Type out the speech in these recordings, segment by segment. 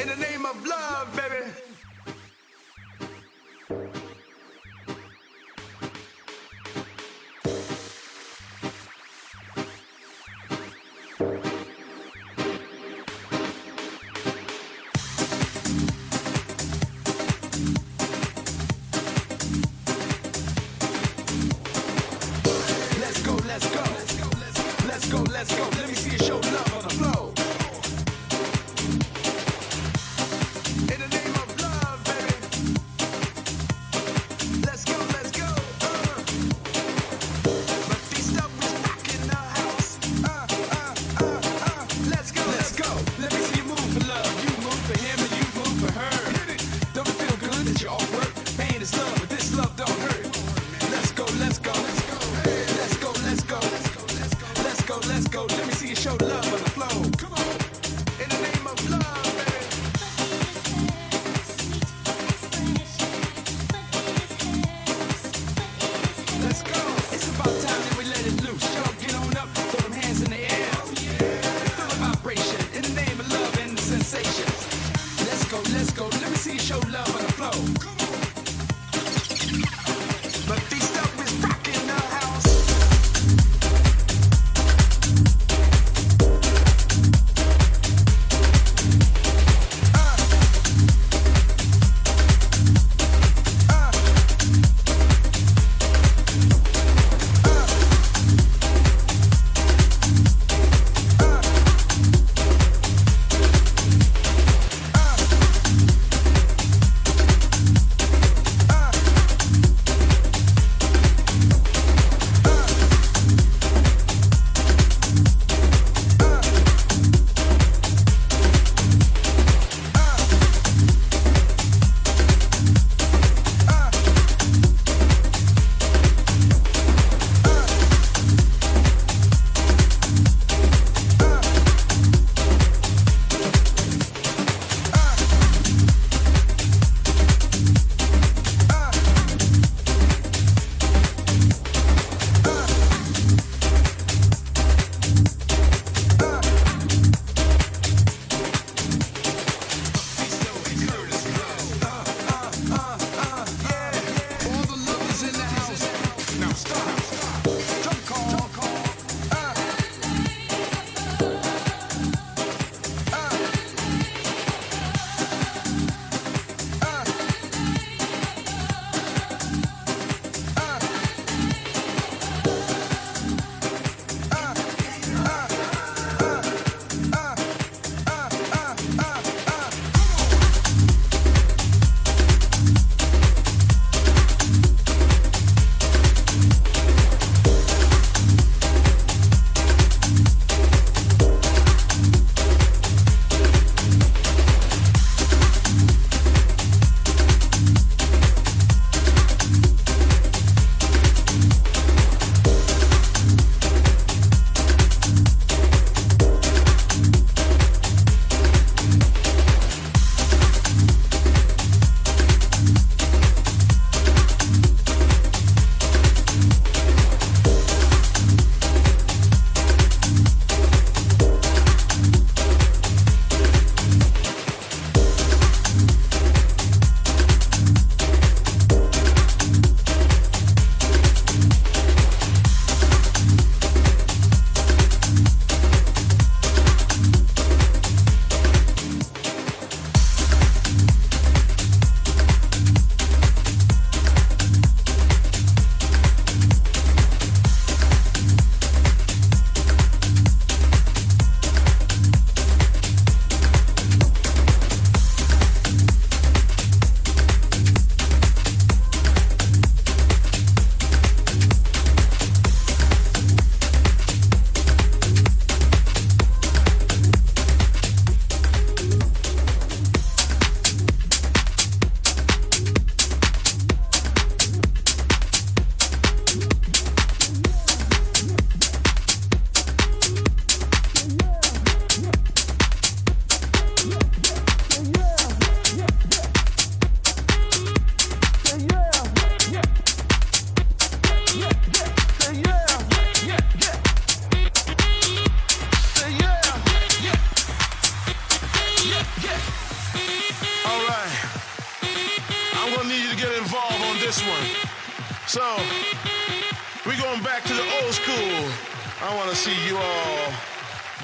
in the name of love, baby.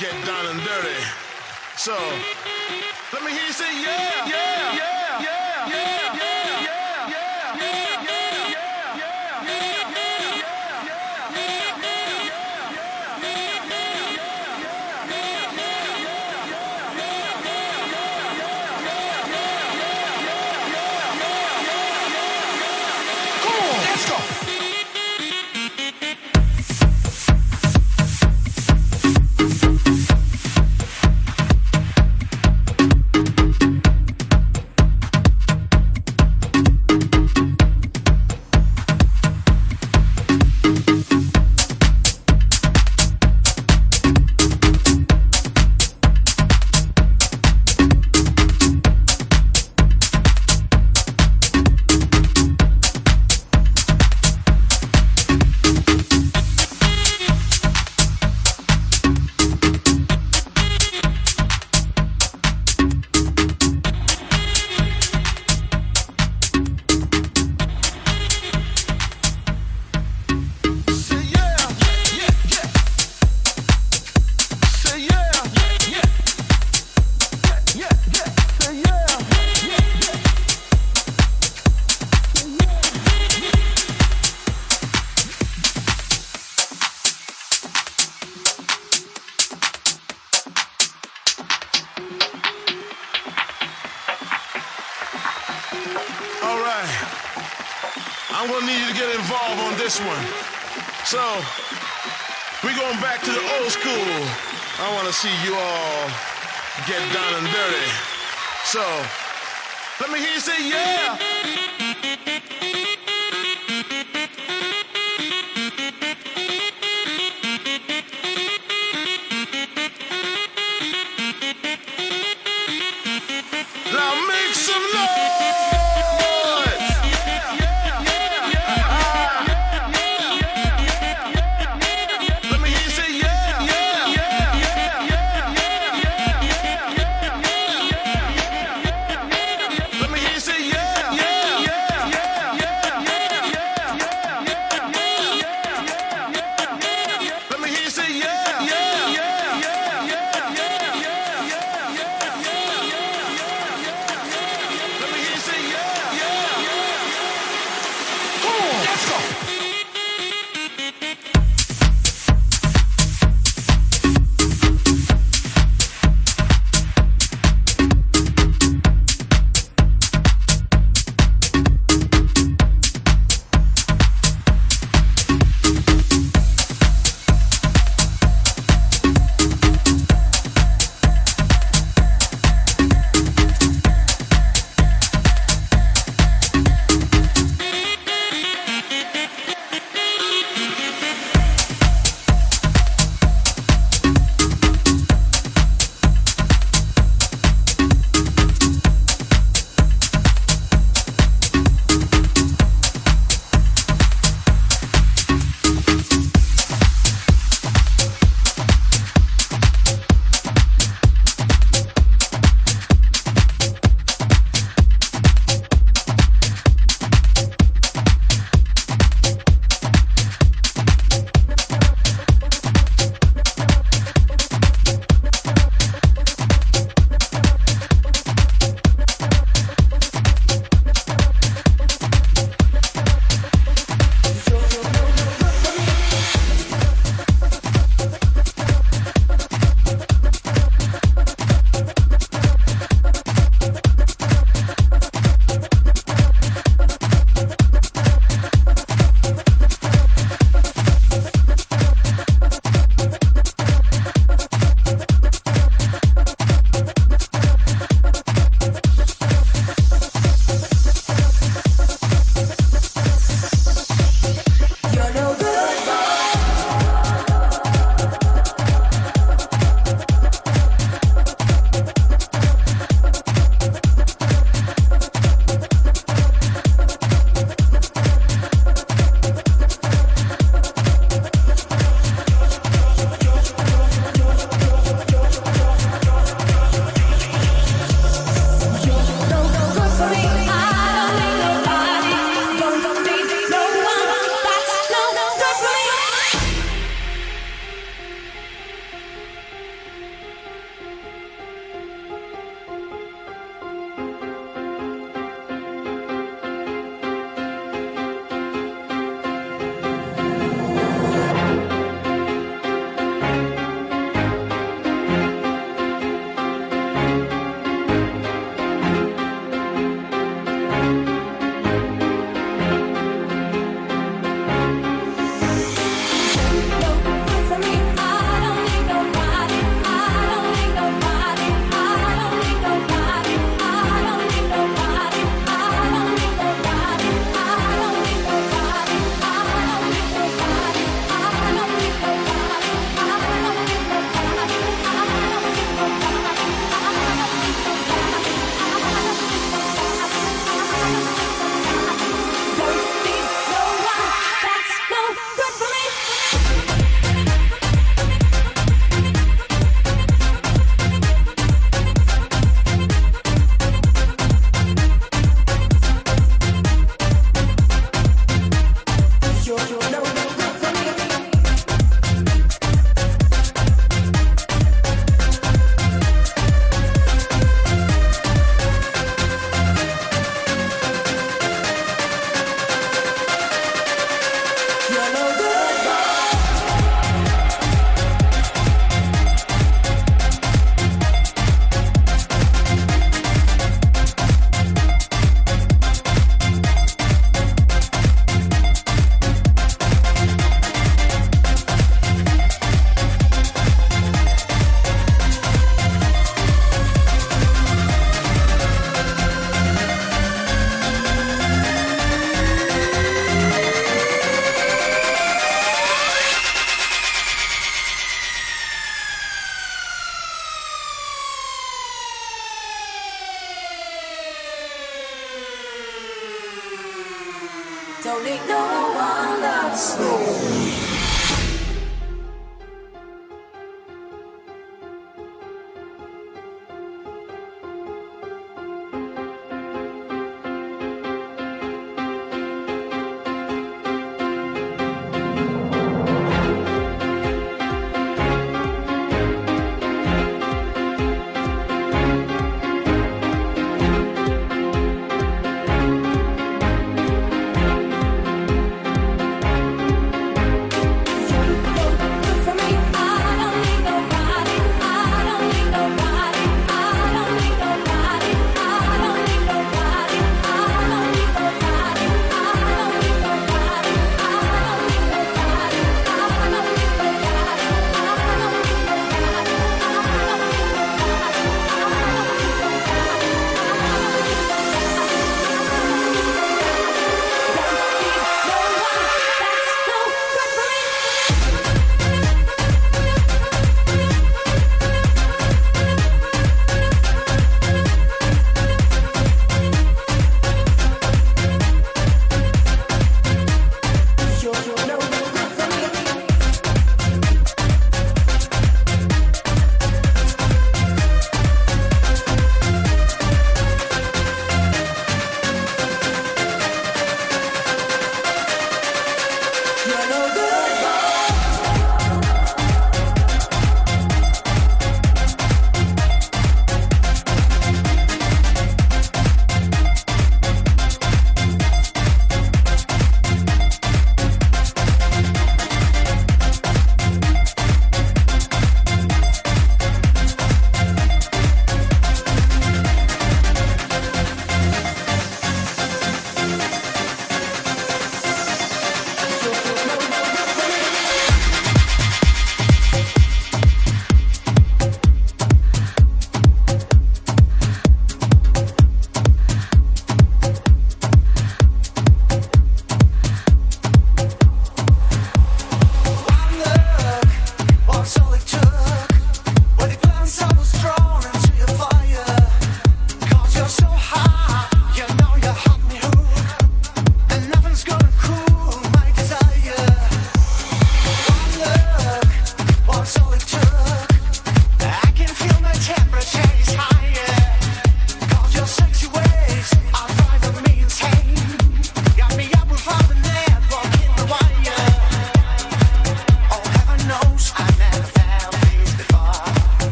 get down and dirty. So, let me hear you say, yeah, yeah, yeah, yeah, yeah.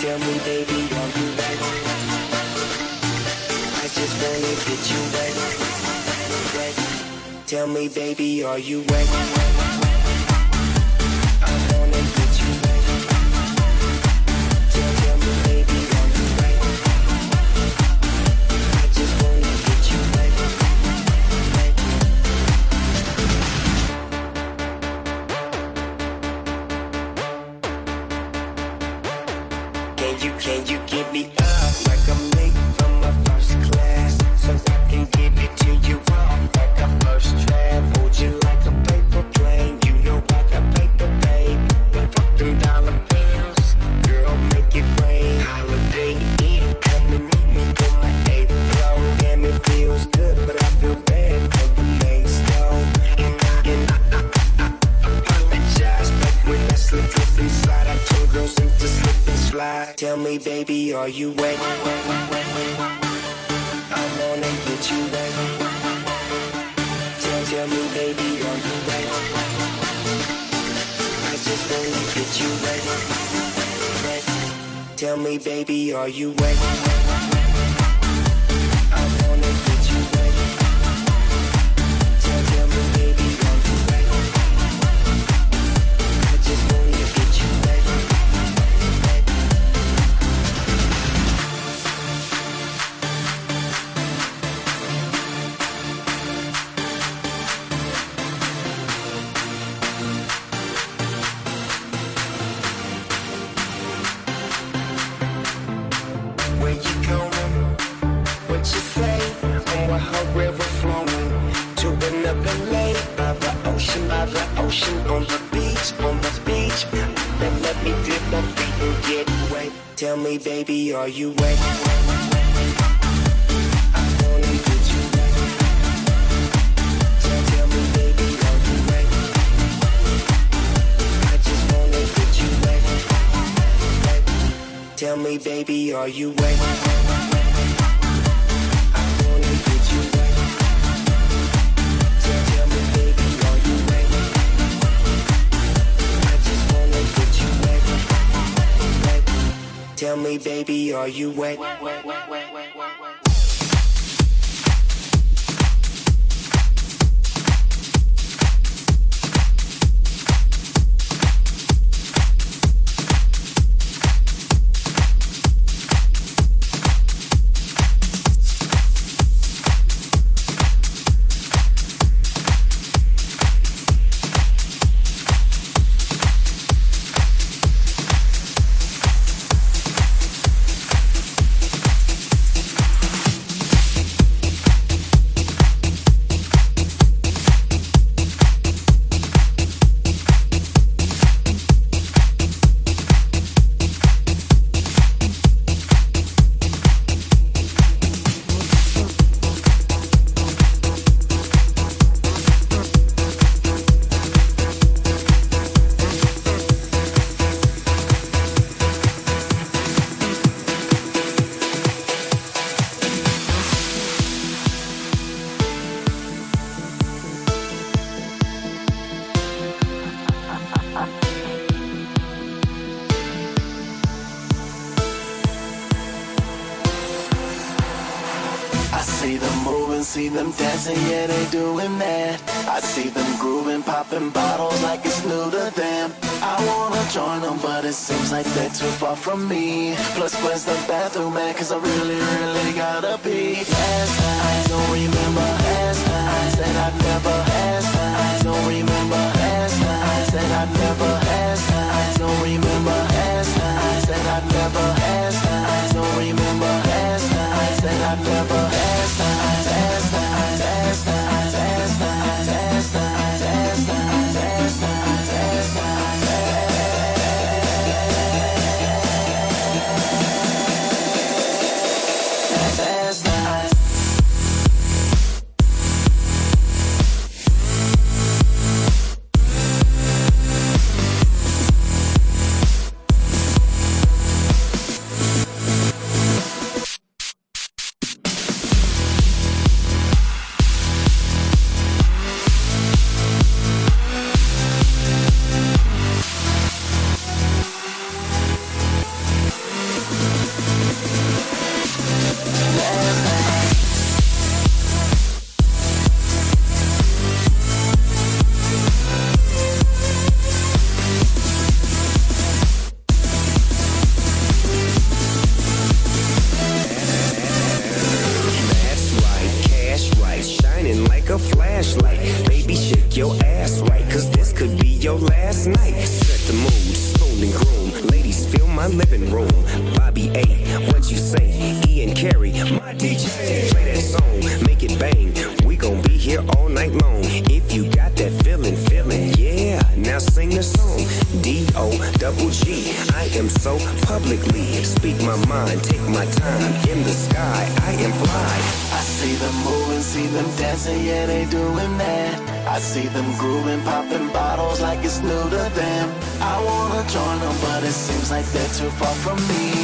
Tell, me, baby, are you wet? I just wanna get you wet. wet. Tell me, baby, are you wet? like you wet. Last night. Set the mood, spoon and groom. Ladies, fill my living room. Bobby A, what you say? Ian Carey, my DJ. Play that song, make it bang. We gon' be here all night long. If you got that feeling, feeling, yeah. Now sing the song. D O double G. I am so publicly. Speak my mind, take my time. In the sky, I am fly. I see them moving, see them dancing, yeah, they doing that. I see them grooving, bottles like it's new to them. I wanna join them, but it seems like they're too far from me.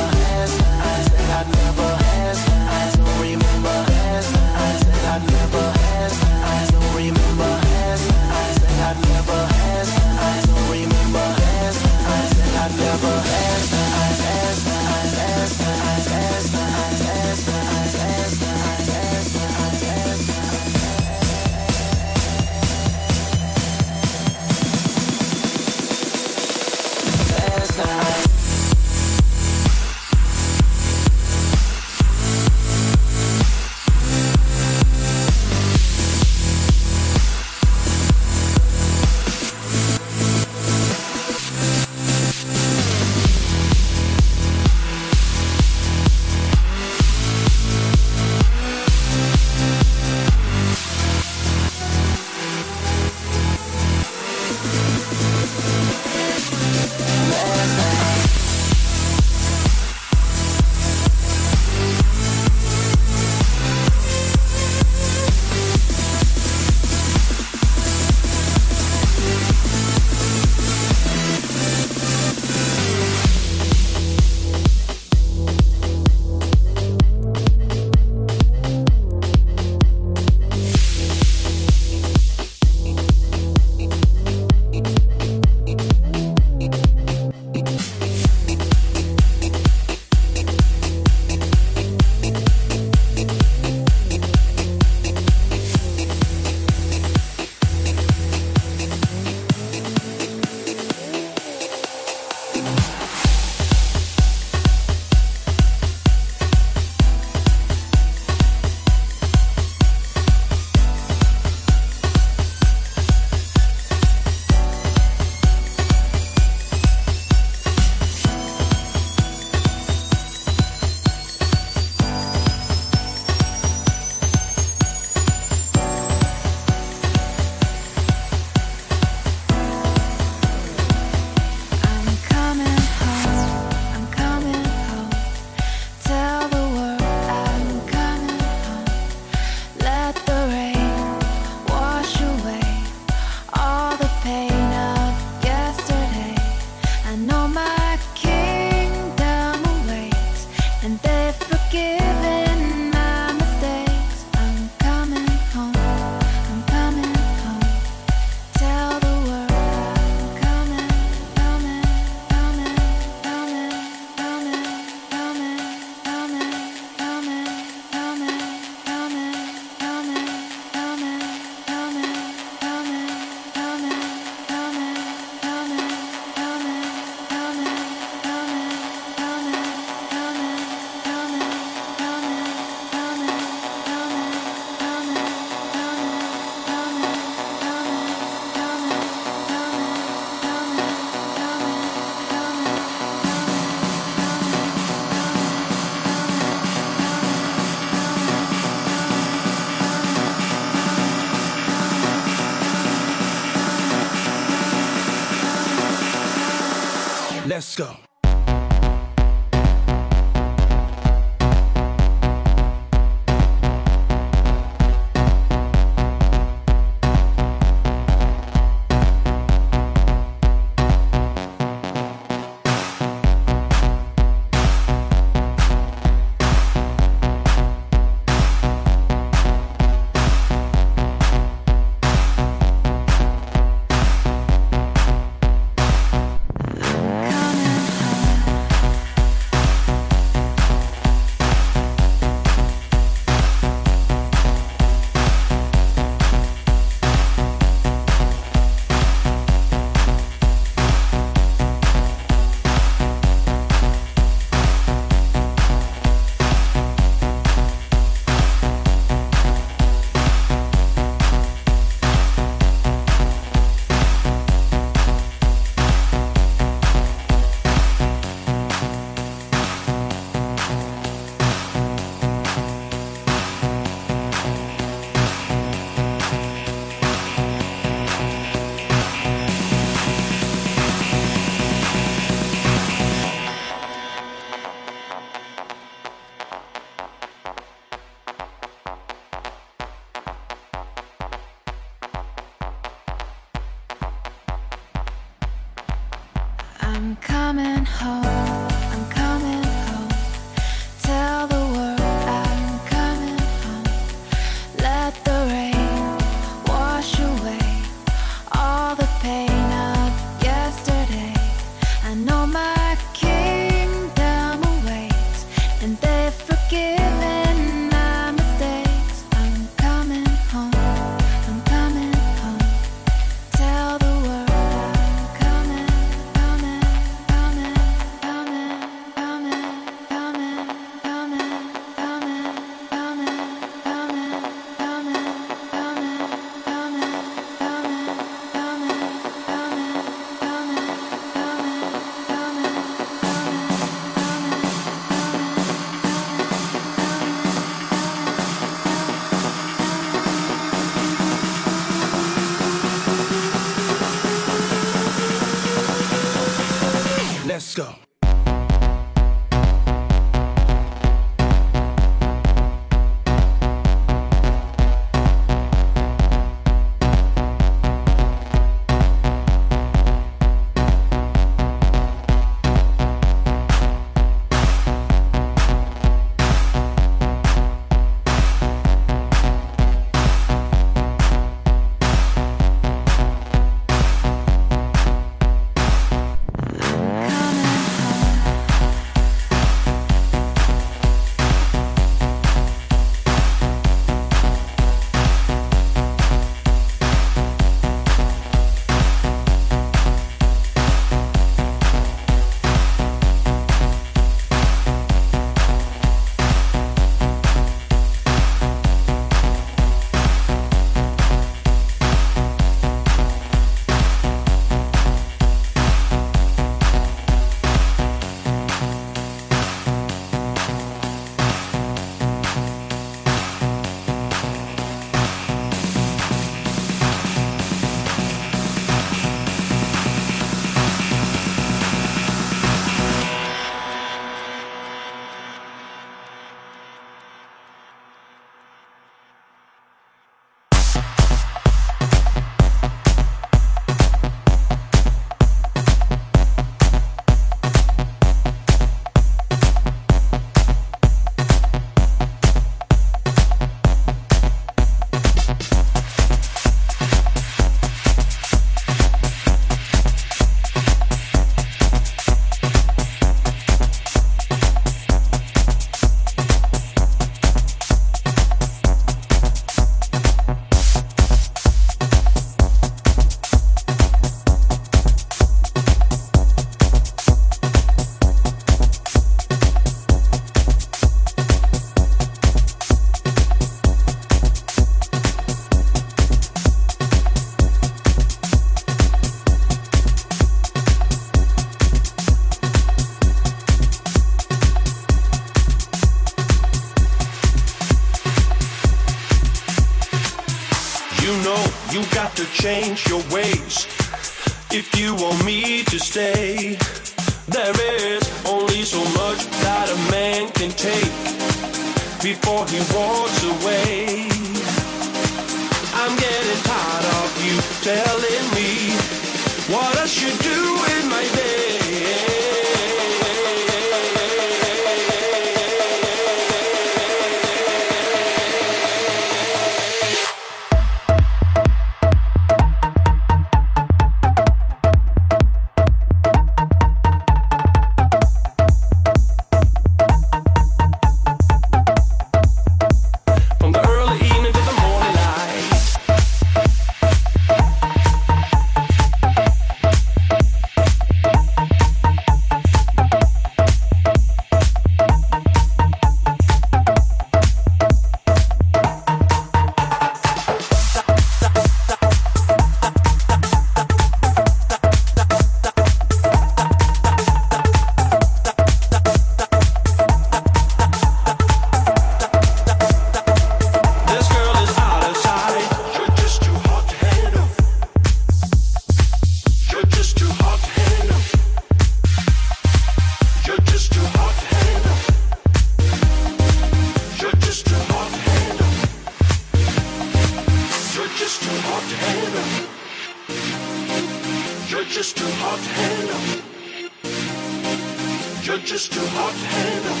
Just too hot handle.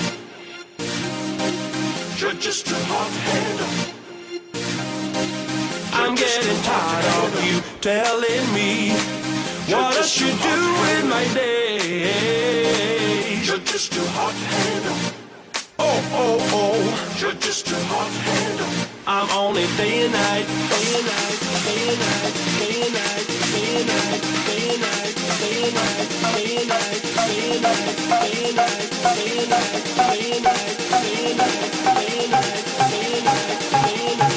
You're just too hot handle. I'm getting tired of you telling me what I should do in my day. You're just too hot handle. Oh, oh, oh. You're just too hot to I'm only day and night, day and night, day and night, day and night, day and night, day and night, day and night, day and night, day and night, day and night, day and night, day and night, day and night, day and night, day and night, day and night,